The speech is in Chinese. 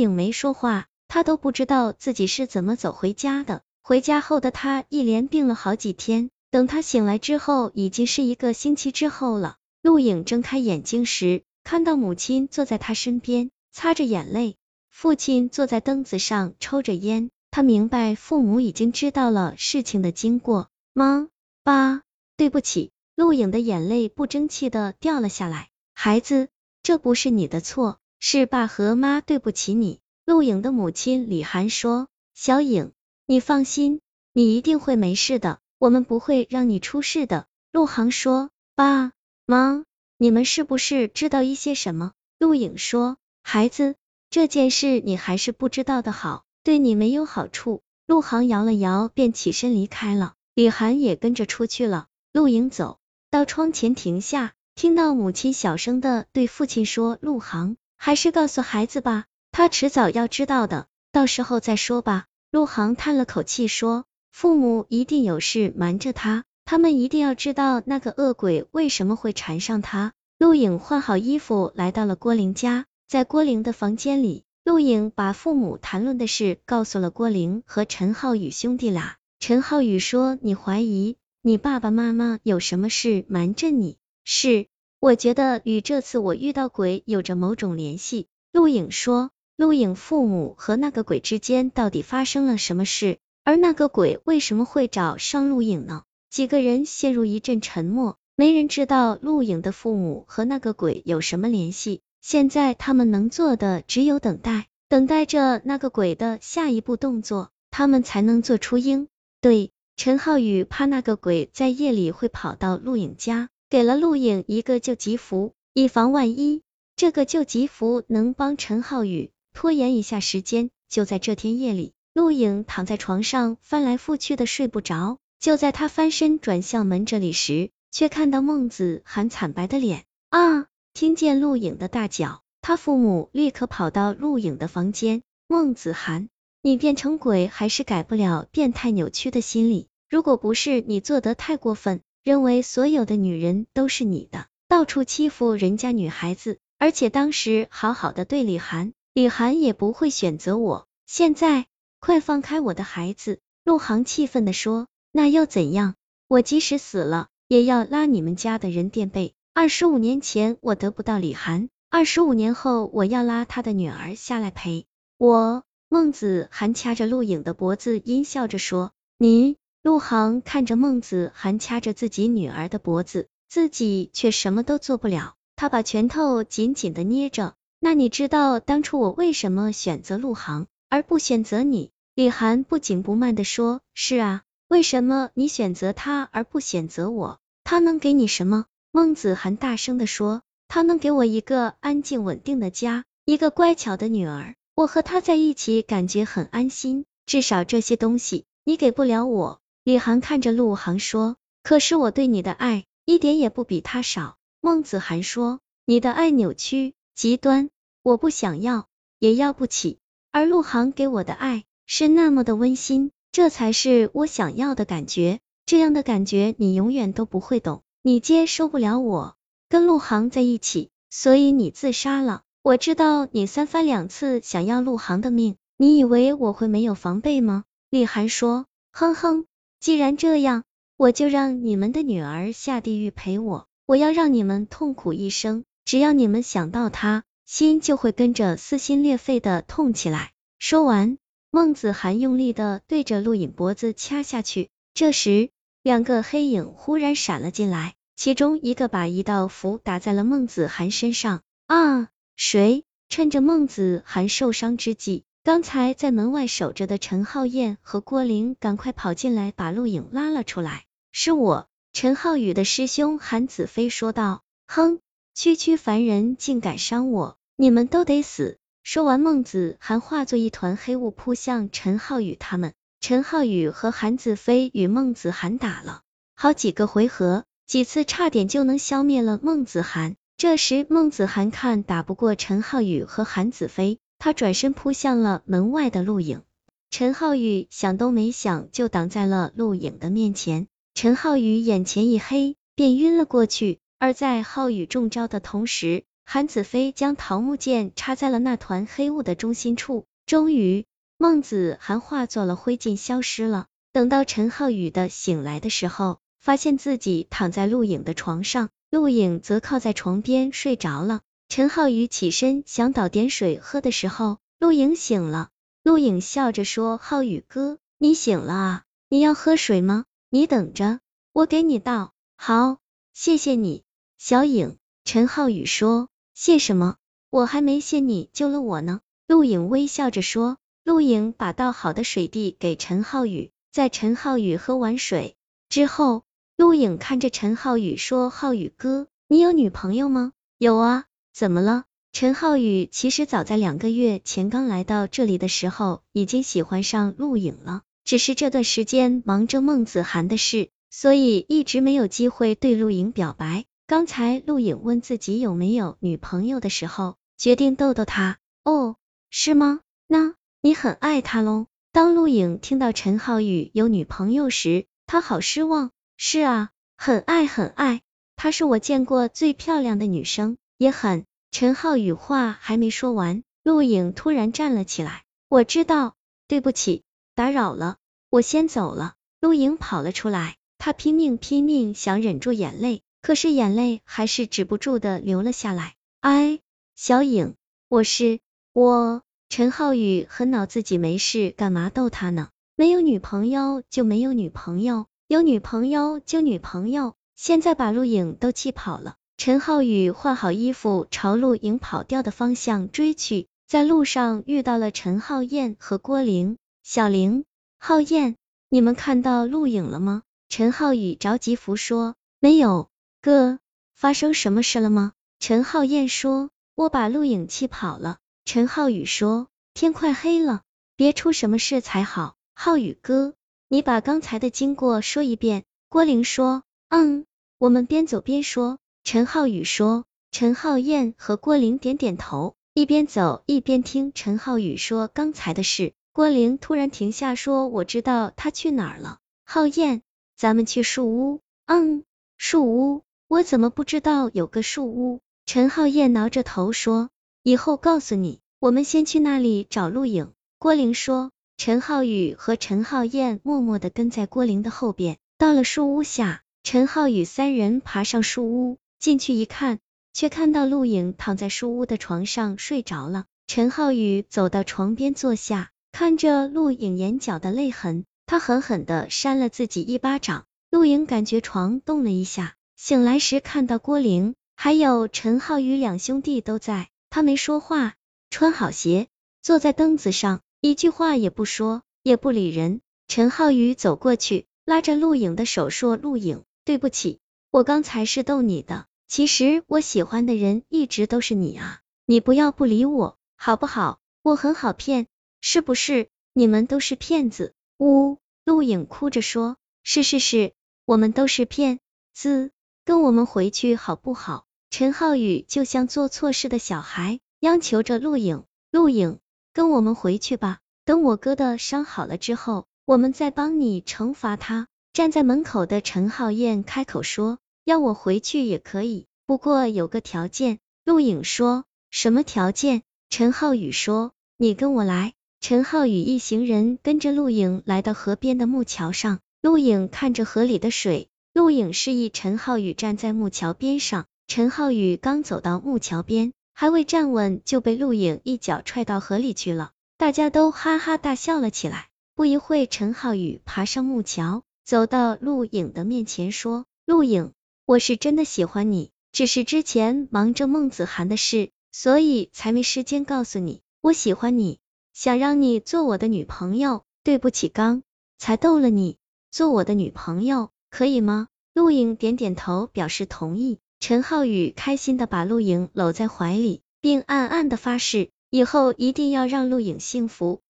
影没说话，他都不知道自己是怎么走回家的。回家后的他一连病了好几天，等他醒来之后，已经是一个星期之后了。陆影睁开眼睛时，看到母亲坐在他身边，擦着眼泪；父亲坐在凳子上抽着烟。他明白父母已经知道了事情的经过。妈，爸，对不起。陆影的眼泪不争气的掉了下来。孩子，这不是你的错，是爸和妈对不起你。陆影的母亲李涵说：“小影。”你放心，你一定会没事的，我们不会让你出事的。陆航说，爸妈，你们是不是知道一些什么？陆影说，孩子，这件事你还是不知道的好，对你没有好处。陆航摇了摇，便起身离开了，李涵也跟着出去了。陆影走到窗前停下，听到母亲小声的对父亲说，陆航，还是告诉孩子吧，他迟早要知道的，到时候再说吧。陆航叹了口气说：“父母一定有事瞒着他，他们一定要知道那个恶鬼为什么会缠上他。”陆影换好衣服，来到了郭玲家，在郭玲的房间里，陆影把父母谈论的事告诉了郭玲和陈浩宇兄弟俩。陈浩宇说：“你怀疑你爸爸妈妈有什么事瞒着你？是，我觉得与这次我遇到鬼有着某种联系。”陆影说。陆影父母和那个鬼之间到底发生了什么事？而那个鬼为什么会找上陆影呢？几个人陷入一阵沉默，没人知道陆影的父母和那个鬼有什么联系。现在他们能做的只有等待，等待着那个鬼的下一步动作，他们才能做出应对。陈浩宇怕那个鬼在夜里会跑到陆影家，给了陆影一个救急符，以防万一。这个救急符能帮陈浩宇。拖延一下时间，就在这天夜里，陆影躺在床上翻来覆去的睡不着。就在他翻身转向门这里时，却看到孟子涵惨白的脸。啊！听见陆影的大叫，他父母立刻跑到陆影的房间。孟子涵，你变成鬼还是改不了变态扭曲的心理。如果不是你做得太过分，认为所有的女人都是你的，到处欺负人家女孩子，而且当时好好的对李涵。李涵也不会选择我，现在快放开我的孩子！陆航气愤的说，那又怎样？我即使死了，也要拉你们家的人垫背。二十五年前我得不到李涵，二十五年后我要拉他的女儿下来陪我。孟子涵掐着陆影的脖子，阴笑着说，你……陆航看着孟子涵掐着自己女儿的脖子，自己却什么都做不了，他把拳头紧紧的捏着。那你知道当初我为什么选择陆航而不选择你？李涵不紧不慢的说：“是啊，为什么你选择他而不选择我？他能给你什么？”孟子涵大声的说：“他能给我一个安静稳定的家，一个乖巧的女儿。我和他在一起感觉很安心，至少这些东西你给不了我。”李涵看着陆航说：“可是我对你的爱一点也不比他少。”孟子涵说：“你的爱扭曲。”极端，我不想要，也要不起。而陆航给我的爱是那么的温馨，这才是我想要的感觉。这样的感觉你永远都不会懂，你接受不了我跟陆航在一起，所以你自杀了。我知道你三番两次想要陆航的命，你以为我会没有防备吗？李涵说，哼哼，既然这样，我就让你们的女儿下地狱陪我，我要让你们痛苦一生。只要你们想到他，心就会跟着撕心裂肺的痛起来。说完，孟子涵用力的对着陆影脖子掐下去。这时，两个黑影忽然闪了进来，其中一个把一道符打在了孟子涵身上。啊！谁？趁着孟子涵受伤之际，刚才在门外守着的陈浩燕和郭玲赶快跑进来，把陆影拉了出来。是我，陈浩宇的师兄韩子飞说道。哼。区区凡人竟敢伤我，你们都得死！说完，孟子涵化作一团黑雾扑向陈浩宇他们。陈浩宇和韩子飞与孟子涵打了好几个回合，几次差点就能消灭了孟子涵。这时，孟子涵看打不过陈浩宇和韩子飞，他转身扑向了门外的陆影。陈浩宇想都没想就挡在了陆影的面前，陈浩宇眼前一黑，便晕了过去。而在浩宇中招的同时，韩子飞将桃木剑插在了那团黑雾的中心处，终于，孟子涵化作了灰烬消失了。等到陈浩宇的醒来的时候，发现自己躺在陆影的床上，陆影则靠在床边睡着了。陈浩宇起身想倒点水喝的时候，陆影醒了。陆影笑着说：“浩宇哥，你醒了啊？你要喝水吗？你等着，我给你倒。”好，谢谢你，小影。陈浩宇说：“谢什么？我还没谢你救了我呢。”陆影微笑着说。陆影把倒好的水递给陈浩宇。在陈浩宇喝完水之后，陆影看着陈浩宇说：“浩宇哥，你有女朋友吗？”“有啊，怎么了？”陈浩宇其实早在两个月前刚来到这里的时候，已经喜欢上陆影了，只是这段时间忙着孟子涵的事，所以一直没有机会对陆影表白。刚才陆影问自己有没有女朋友的时候，决定逗逗他。哦，是吗？那你很爱他喽？当陆影听到陈浩宇有女朋友时，他好失望。是啊，很爱很爱，她是我见过最漂亮的女生，也很……陈浩宇话还没说完，陆影突然站了起来。我知道，对不起，打扰了，我先走了。陆影跑了出来，她拼命拼命想忍住眼泪，可是眼泪还是止不住的流了下来。哎，小影，我是我。陈浩宇很恼自己没事干嘛逗他呢？没有女朋友就没有女朋友，有女朋友就女朋友，现在把陆影都气跑了。陈浩宇换好衣服朝陆影跑掉的方向追去，在路上遇到了陈浩燕和郭玲。小玲、浩燕，你们看到陆影了吗？陈浩宇着急扶说，没有。哥，发生什么事了吗？陈浩燕说，我把陆影气跑了。陈浩宇说：“天快黑了，别出什么事才好。”浩宇哥，你把刚才的经过说一遍。郭玲说：“嗯。”我们边走边说。陈浩宇说。陈浩燕和郭玲点点头，一边走一边听陈浩宇说刚才的事。郭玲突然停下说：“我知道他去哪儿了。”浩燕，咱们去树屋。嗯，树屋，我怎么不知道有个树屋？陈浩燕挠着头说。以后告诉你，我们先去那里找陆影。郭玲说。陈浩宇和陈浩燕默默的跟在郭玲的后边，到了树屋下，陈浩宇三人爬上树屋，进去一看，却看到陆影躺在树屋的床上睡着了。陈浩宇走到床边坐下，看着陆影眼角的泪痕，他狠狠的扇了自己一巴掌。陆影感觉床动了一下，醒来时看到郭玲还有陈浩宇两兄弟都在。他没说话，穿好鞋，坐在凳子上，一句话也不说，也不理人。陈浩宇走过去，拉着陆影的手说：“陆影，对不起，我刚才是逗你的，其实我喜欢的人一直都是你啊，你不要不理我，好不好？我很好骗，是不是？你们都是骗子。”呜，陆影哭着说：“是是是，我们都是骗子，跟我们回去好不好？”陈浩宇就像做错事的小孩，央求着陆影，陆影，跟我们回去吧。等我哥的伤好了之后，我们再帮你惩罚他。站在门口的陈浩燕开口说，要我回去也可以，不过有个条件。陆影说，什么条件？陈浩宇说，你跟我来。陈浩宇一行人跟着陆影来到河边的木桥上，陆影看着河里的水，陆影示意陈浩宇站在木桥边上。陈浩宇刚走到木桥边，还未站稳，就被陆影一脚踹到河里去了。大家都哈哈大笑了起来。不一会，陈浩宇爬上木桥，走到陆影的面前，说：“陆影，我是真的喜欢你，只是之前忙着孟子涵的事，所以才没时间告诉你我喜欢你，想让你做我的女朋友。对不起，刚才逗了你，做我的女朋友可以吗？”陆影点点头，表示同意。陈浩宇开心的把陆影搂在怀里，并暗暗的发誓，以后一定要让陆影幸福。